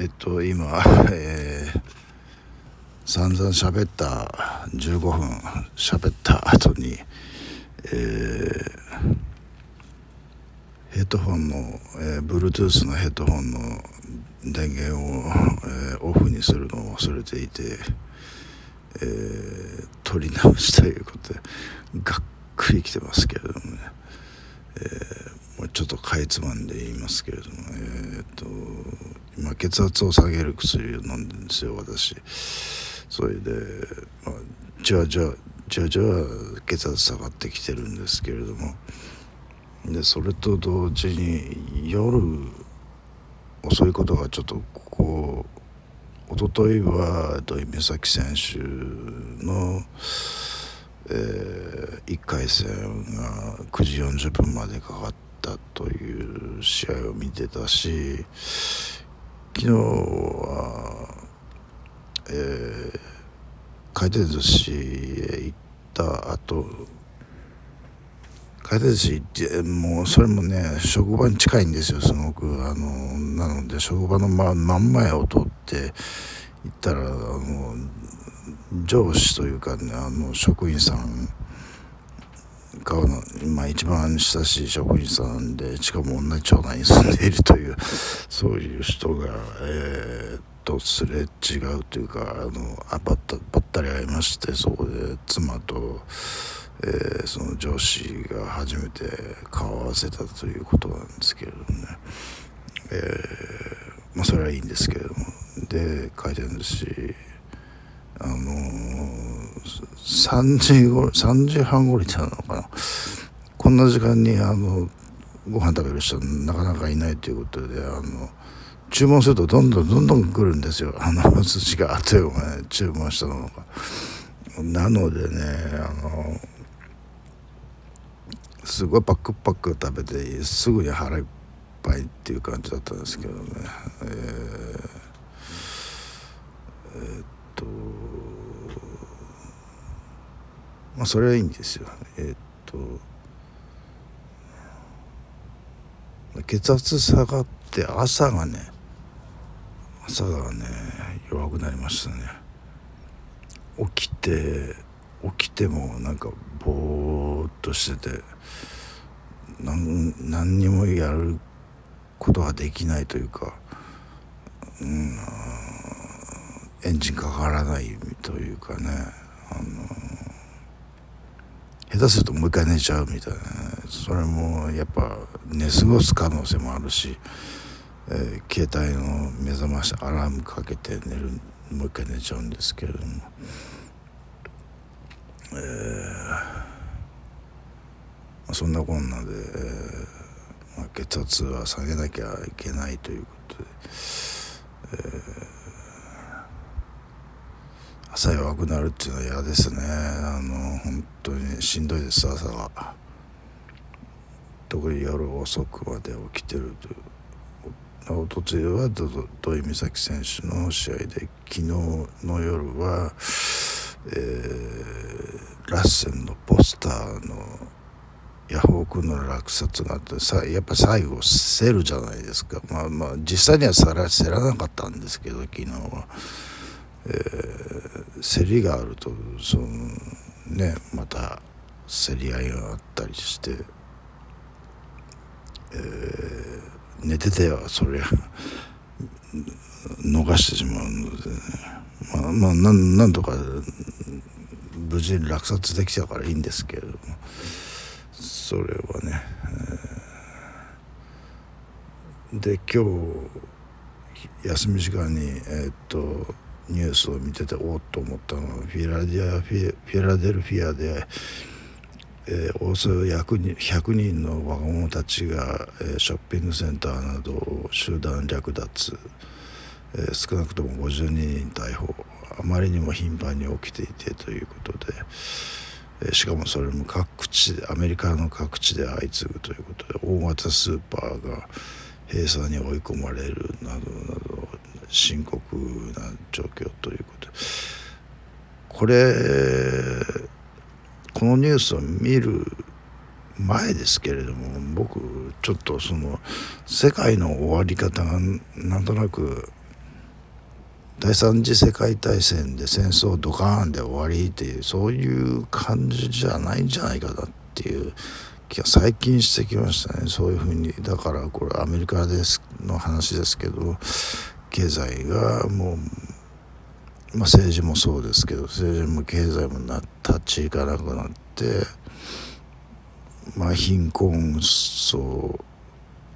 えっと今、えー、散々喋った15分喋った後に、えー、ヘッドホンの、えー、Bluetooth のヘッドホンの電源を、えー、オフにするのを忘れていて、えー、取り直しということでがっくりきてますけれどもね、えー、もうちょっとかいつまんで言いますけれどもえー、っと今血圧を下げる薬を飲んでるんですよ私。それで、まあ、じわじわじわじわ血圧下がってきてるんですけれども。でそれと同時に夜遅いことがちょっとここ一昨日は土井美咲選手の、えー、1回戦が9時40分までかかったという試合を見てたし昨日は、えー、回転寿司へ行った後回転寿司行ってもうそれもね職場に近いんですよすごく。あのなので職場の真真ん前を通って行ったらあの上司というかねあの職員さん顔の、まあ、一番親しい職員さんでしかも同じ町内に住んでいるというそういう人が、えー、とすれ違うというかあのあばったばったり会いましてそこで妻と。えー、その上司が初めて顔を合わせたということなんですけれどもね、えー、まあそれはいいんですけれどもで書いてるんですしあのー、3時ご3時半頃にたのかな。こんな時間にあのご飯食べる人なかなかいないということであの注文するとどんどんどんどん来るんですよ。あの寿司があっという間に注文したのが。なのでねあのすごいパックパック食べてすぐに腹いっぱいっていう感じだったんですけどね。えー、えー、っとまあそれはいいんですよ。えー、っと血圧下がって朝がね朝がね弱くなりましたね。起きて起きてもなんかぼーっとしてて何何にもやることができないというか、うん、エンジンかからないというかねあの下手するともう一回寝ちゃうみたいな、ね、それもやっぱ寝過ごす可能性もあるし、えー、携帯の目覚ましアラームかけて寝るもう一回寝ちゃうんですけれども。えーそんなこんなで、えーまあ、血圧は下げなきゃいけないということで、えー、朝弱くなるっていうのは嫌ですね。あの本当にしんどいです朝が。特に夜遅くまで起きてるとおとついは土井美咲選手の試合で昨日の夜は、えー、ラッセンのポスターのヤホー君の落札があってさやっぱ最後競るじゃないですか。まあまあ実際にはさら競らなかったんですけど昨日は、えー、競りがあるとそのねまた競り合いがあったりして、えー、寝ててはそりゃ 逃してしまうので、ね、まあまあなんなんとか無事落札できたからいいんですけれども。それはね、えー、で今日休み時間にえー、っとニュースを見てておっと思ったのはフィラデアフィラデルフィアで、えー、およそ100人 ,100 人の若者たちが、えー、ショッピングセンターなどを集団略奪、えー、少なくとも52人逮捕あまりにも頻繁に起きていてということで。しかもそれも各地でアメリカの各地で相次ぐということで大型スーパーが閉鎖に追い込まれるなどなど深刻な状況ということ。これこのニュースを見る前ですけれども僕ちょっとその世界の終わり方がなんとなく第三次世界大戦で戦争ドカーンで終わりっていうそういう感じじゃないんじゃないかなっていう気が最近してきましたね。そういうふうにだからこれアメリカですの話ですけど経済がもう、まあ、政治もそうですけど政治も経済もな立ち行かなくなってまあ貧困層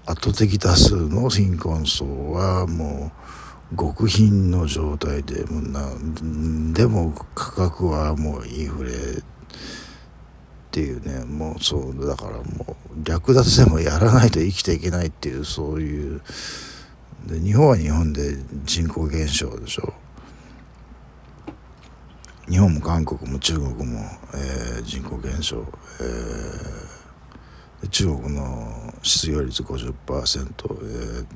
圧倒的多数の貧困層はもう極貧の状態でもなでも価格はもうインフレっていうねもうそうだからもう略奪でもやらないと生きていけないっていうそういうで日本は日本で人口減少でしょ。日本も韓国も中国も、えー、人口減少、えー、中国の失業率50%、えー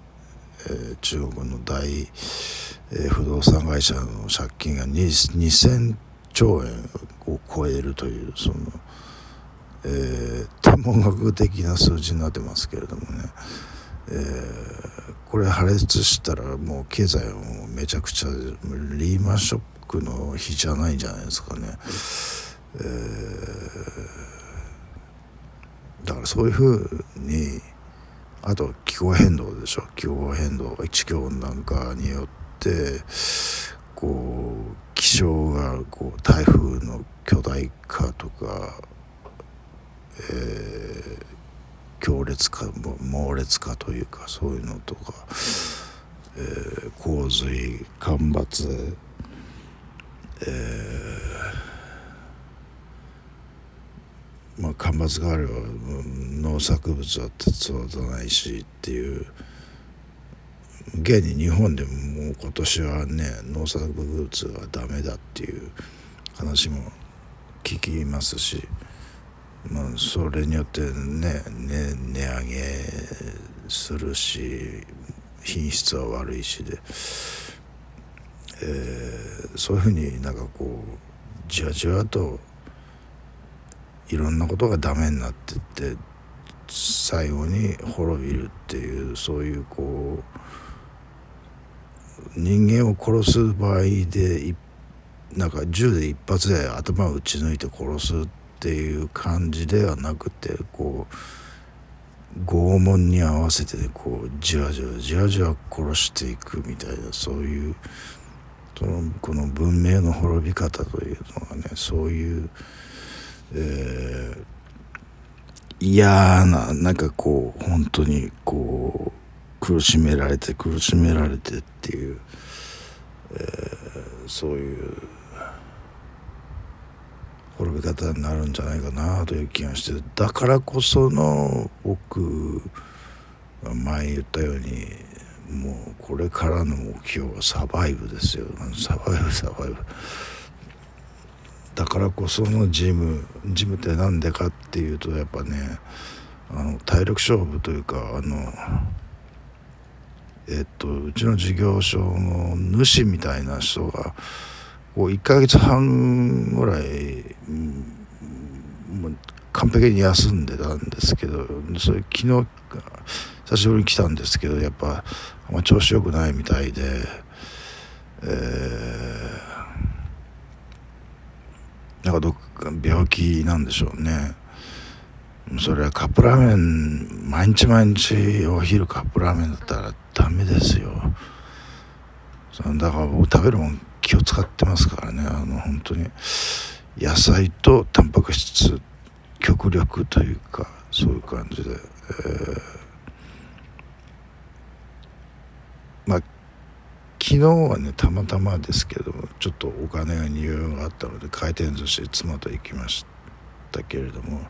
えー、中国の大、えー、不動産会社の借金が2000兆円を超えるというそのえー、天文学的な数字になってますけれどもね、えー、これ破裂したらもう経済はもめちゃくちゃリーマンショックの日じゃないんじゃないですかね、えー、だからそういうふうにあと気候変動でしょ気候変動地球温暖化によってこう気象がこう台風の巨大化とかえー、強烈化猛烈化というかそういうのとか、えー、洪水干ばつ、えー、まあ干ばつがあれば農作物は育たないしっていう現に日本でももう今年はね農作物がダメだっていう話も聞きますし。まあ、それによってねね値上げするし品質は悪いしで、えー、そういうふうになんかこうじわじわといろんなことがダメになってって最後に滅びるっていうそういうこう人間を殺す場合でなんか銃で一発で頭を撃ち抜いて殺すってっていう感じではなくてこう拷問に合わせてこうじわじわじわじわ殺していくみたいなそういうそのこの文明の滅び方というのがねそういう、えー、嫌ななんかこう本当にこう苦しめられて苦しめられてっていう、えー、そういう滅び方になるんじゃないかなという気がしてだからこその僕前言ったようにもうこれからの目標はサバイブですよ。サバイブサバイブ。だからこそのジムジムって何でかっていうとやっぱねあの体力勝負というかあのえっとうちの事業所の主みたいな人がこう1ヶ月半ぐらい、うん、もう完璧に休んでたんですけどそれ昨日久しぶりに来たんですけどやっぱあん、ま、調子良くないみたいで、えー、なんかどっか病気なんでしょうねそれはカップラーメン毎日毎日お昼カップラーメンだったらダメですよだから僕食べるもん気を使ってますからね。あの本当に。野菜とタンパク質極力というかそういう感じで、えー、まあ昨日はねたまたまですけどもちょっとお金が入用があったので回転寿司妻と行きましたけれども、ま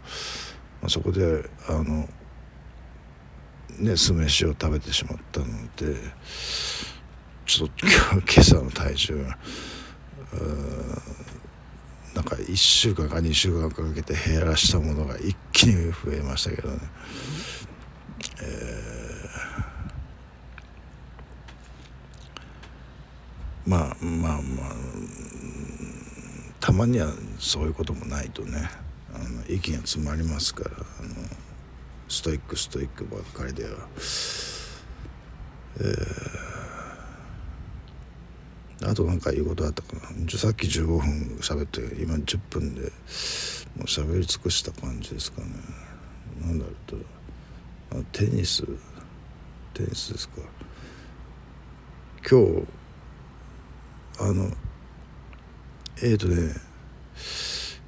あ、そこであのね酢飯を食べてしまったのでちょっと今朝の体重がなんか1週間か2週間かけて減らしたものが一気に増えましたけどね、えー、まあまあまあたまにはそういうこともないとねあの息が詰まりますからあのストイックストイックばっかりでは。えーあと何か言うことあったかな。さっき15分喋って今10分でもう喋り尽くした感じですかね。何だろうと。あテニス。テニスですか。今日あのえっ、ー、とね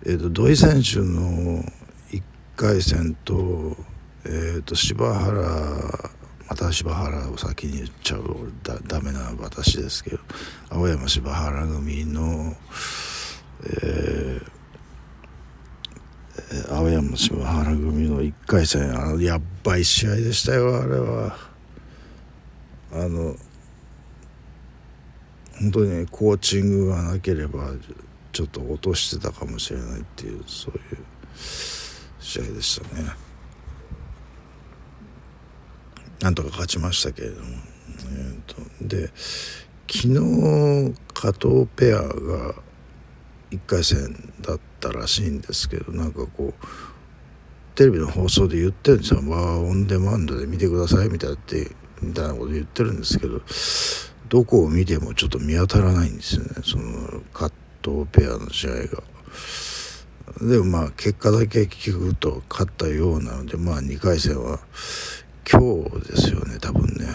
えーと、土井選手の1回戦と,、えーと、柴原また柴原を先に言っちゃうだダメな私ですけど青山柴原組の、えー、青山柴原組の1回戦あのやっばい試合でしたよあれは。あの本当にコーチングがなければちょっと落としてたかもしれないっていうそういう試合でしたね。なんとか勝ちましたけれども、えーと、で昨日加藤ペアが1回戦だったらしいんですけどなんかこうテレビの放送で言ってるんですよ「わあオンデマンドで見てください」みたいなってみたいなこと言ってるんですけどどこを見てもちょっと見当たらないんですよね。その加藤ペアの試合が。でもまあ結果だけ聞くと勝ったようなのでまあ2回戦は今日ですよね多分ね。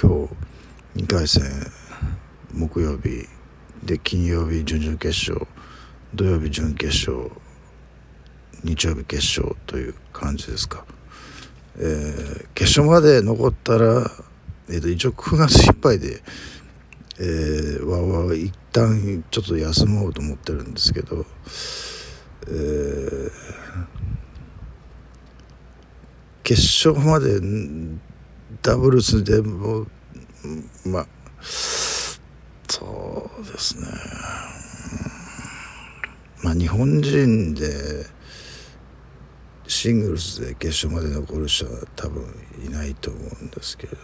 今日2回戦木曜日で金曜日準々決勝土曜日準決勝日曜日決勝という感じですか、えー、決勝まで残ったら、えー、と一応9月いっぱいでえー、わわ一旦ちょっと休もうと思ってるんですけど、えー、決勝までダブルスでもまあそうですね。まあ日本人でシングルスで決勝まで残る人は多分いないと思うんですけれど、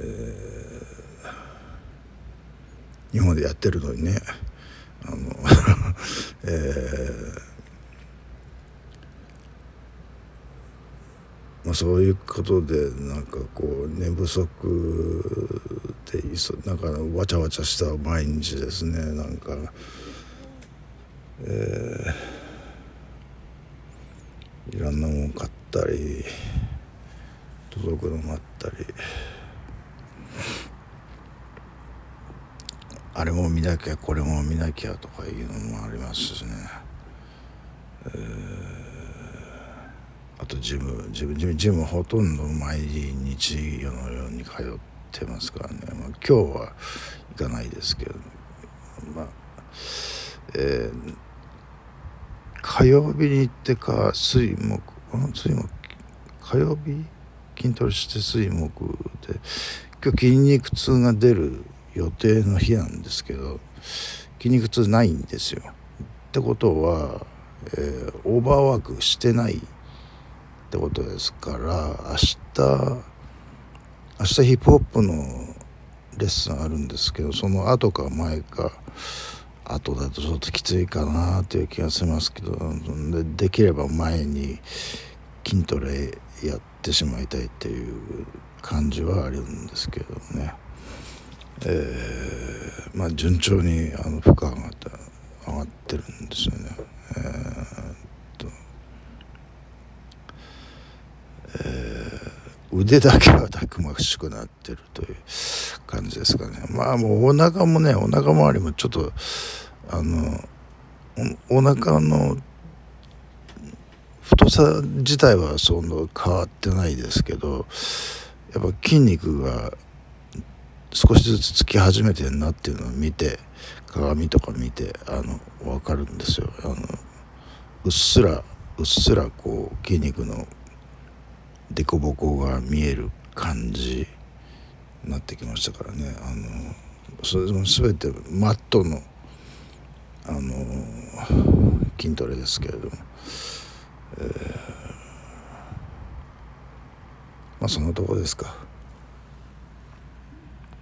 えー日本でやってるのにね。あの えーまあ、そういうことでなんかこう寝不足でいそなんかわちゃわちゃした毎日ですねなんか、えー、いろんなもん買ったり届くの待ったり。あれも見なきゃこれも見なきゃとかいうのもありますしね、えー、あとジムジムジムジムほとんど毎日夜のように通ってますからね、まあ、今日は行かないですけど。まあえー、火曜日に行ってか水木水木火曜日？筋トレして水木で今日筋肉痛が出る予定の日なんですけど筋肉痛ないんですよ。ってことは、えー、オーバーワークしてないってことですから明日明日ヒップホップのレッスンあるんですけどその後か前か後だとちょっときついかなという気がしますけどでできれば前に筋トレやってしまいたいっていう感じはあるんですけどね。えー、まあ順調にあの負荷が上がって上がってるんですよね。えー、とえー、腕だけはたくましくなってるという感じですかね。まあもうお腹もねお腹周りもちょっとあのおお腹の太さ自体はそんな変わってないですけどやっぱ筋肉が少しずつつき始めてんなっていうのを見て鏡とか見てあの分かるんですよあのうっすらうっすらこう筋肉の凸凹が見える感じになってきましたからねあのそれも全てマットのあの筋トレですけれども、えー、まあそのとこですか。